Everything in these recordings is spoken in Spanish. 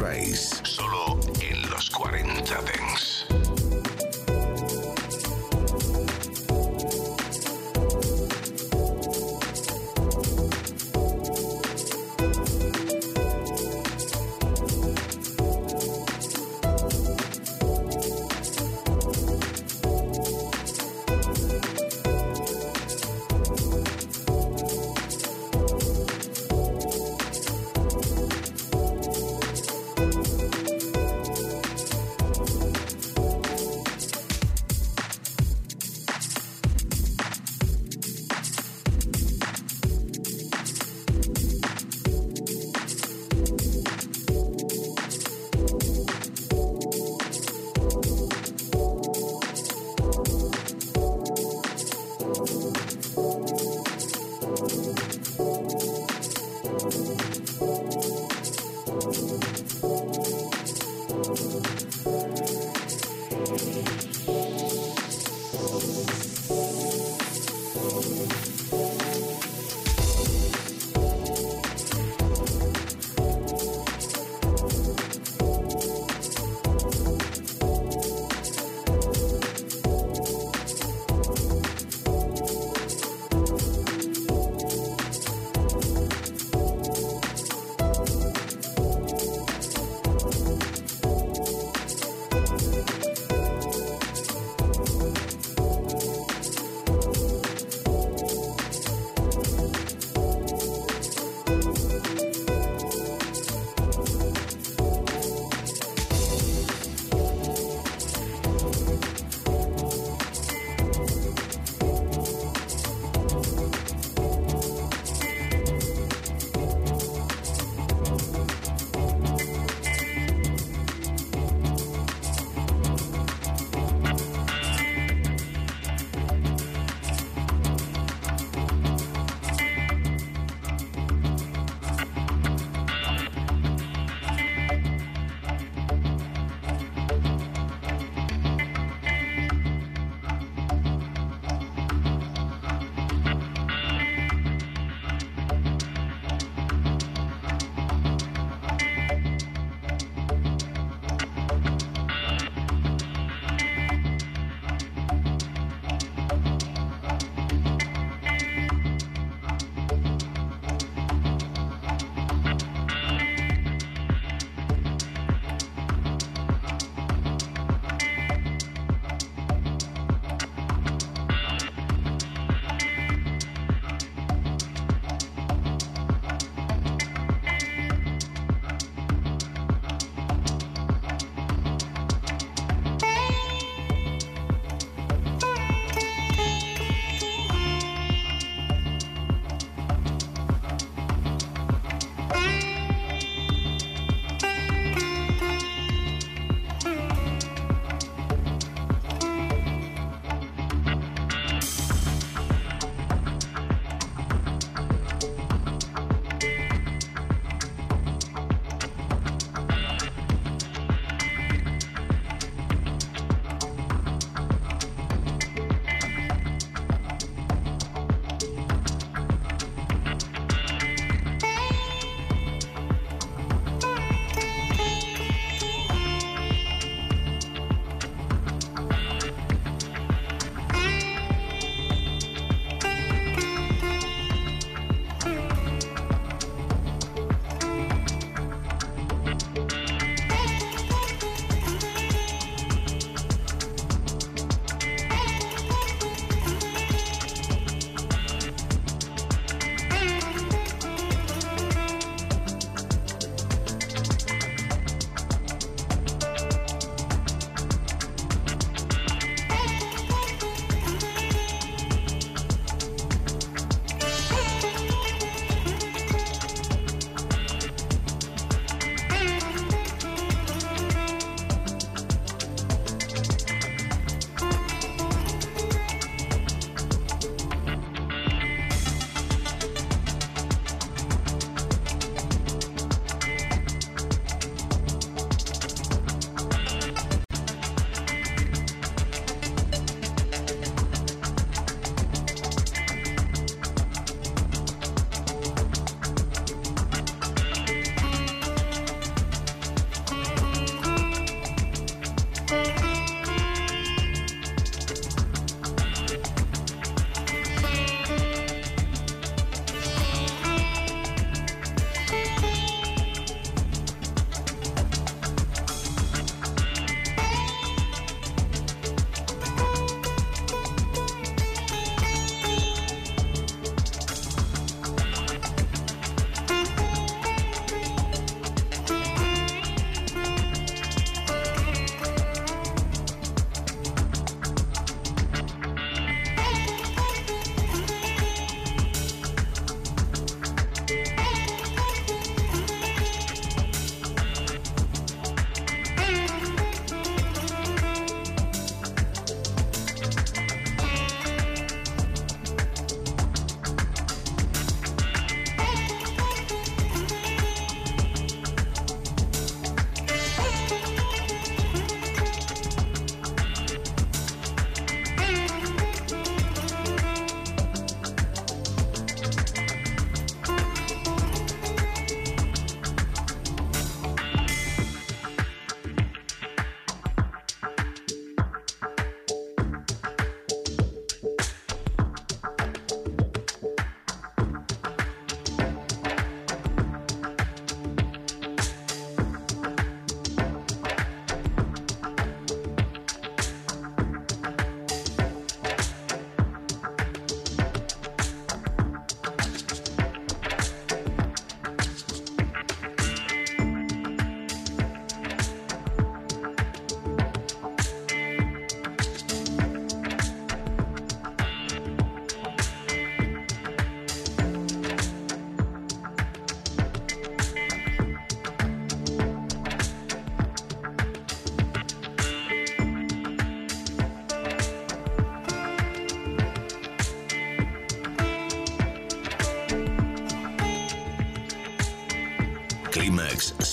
Sunrise.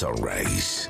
Sunrise.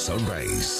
Sunrise.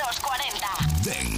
40. Dance.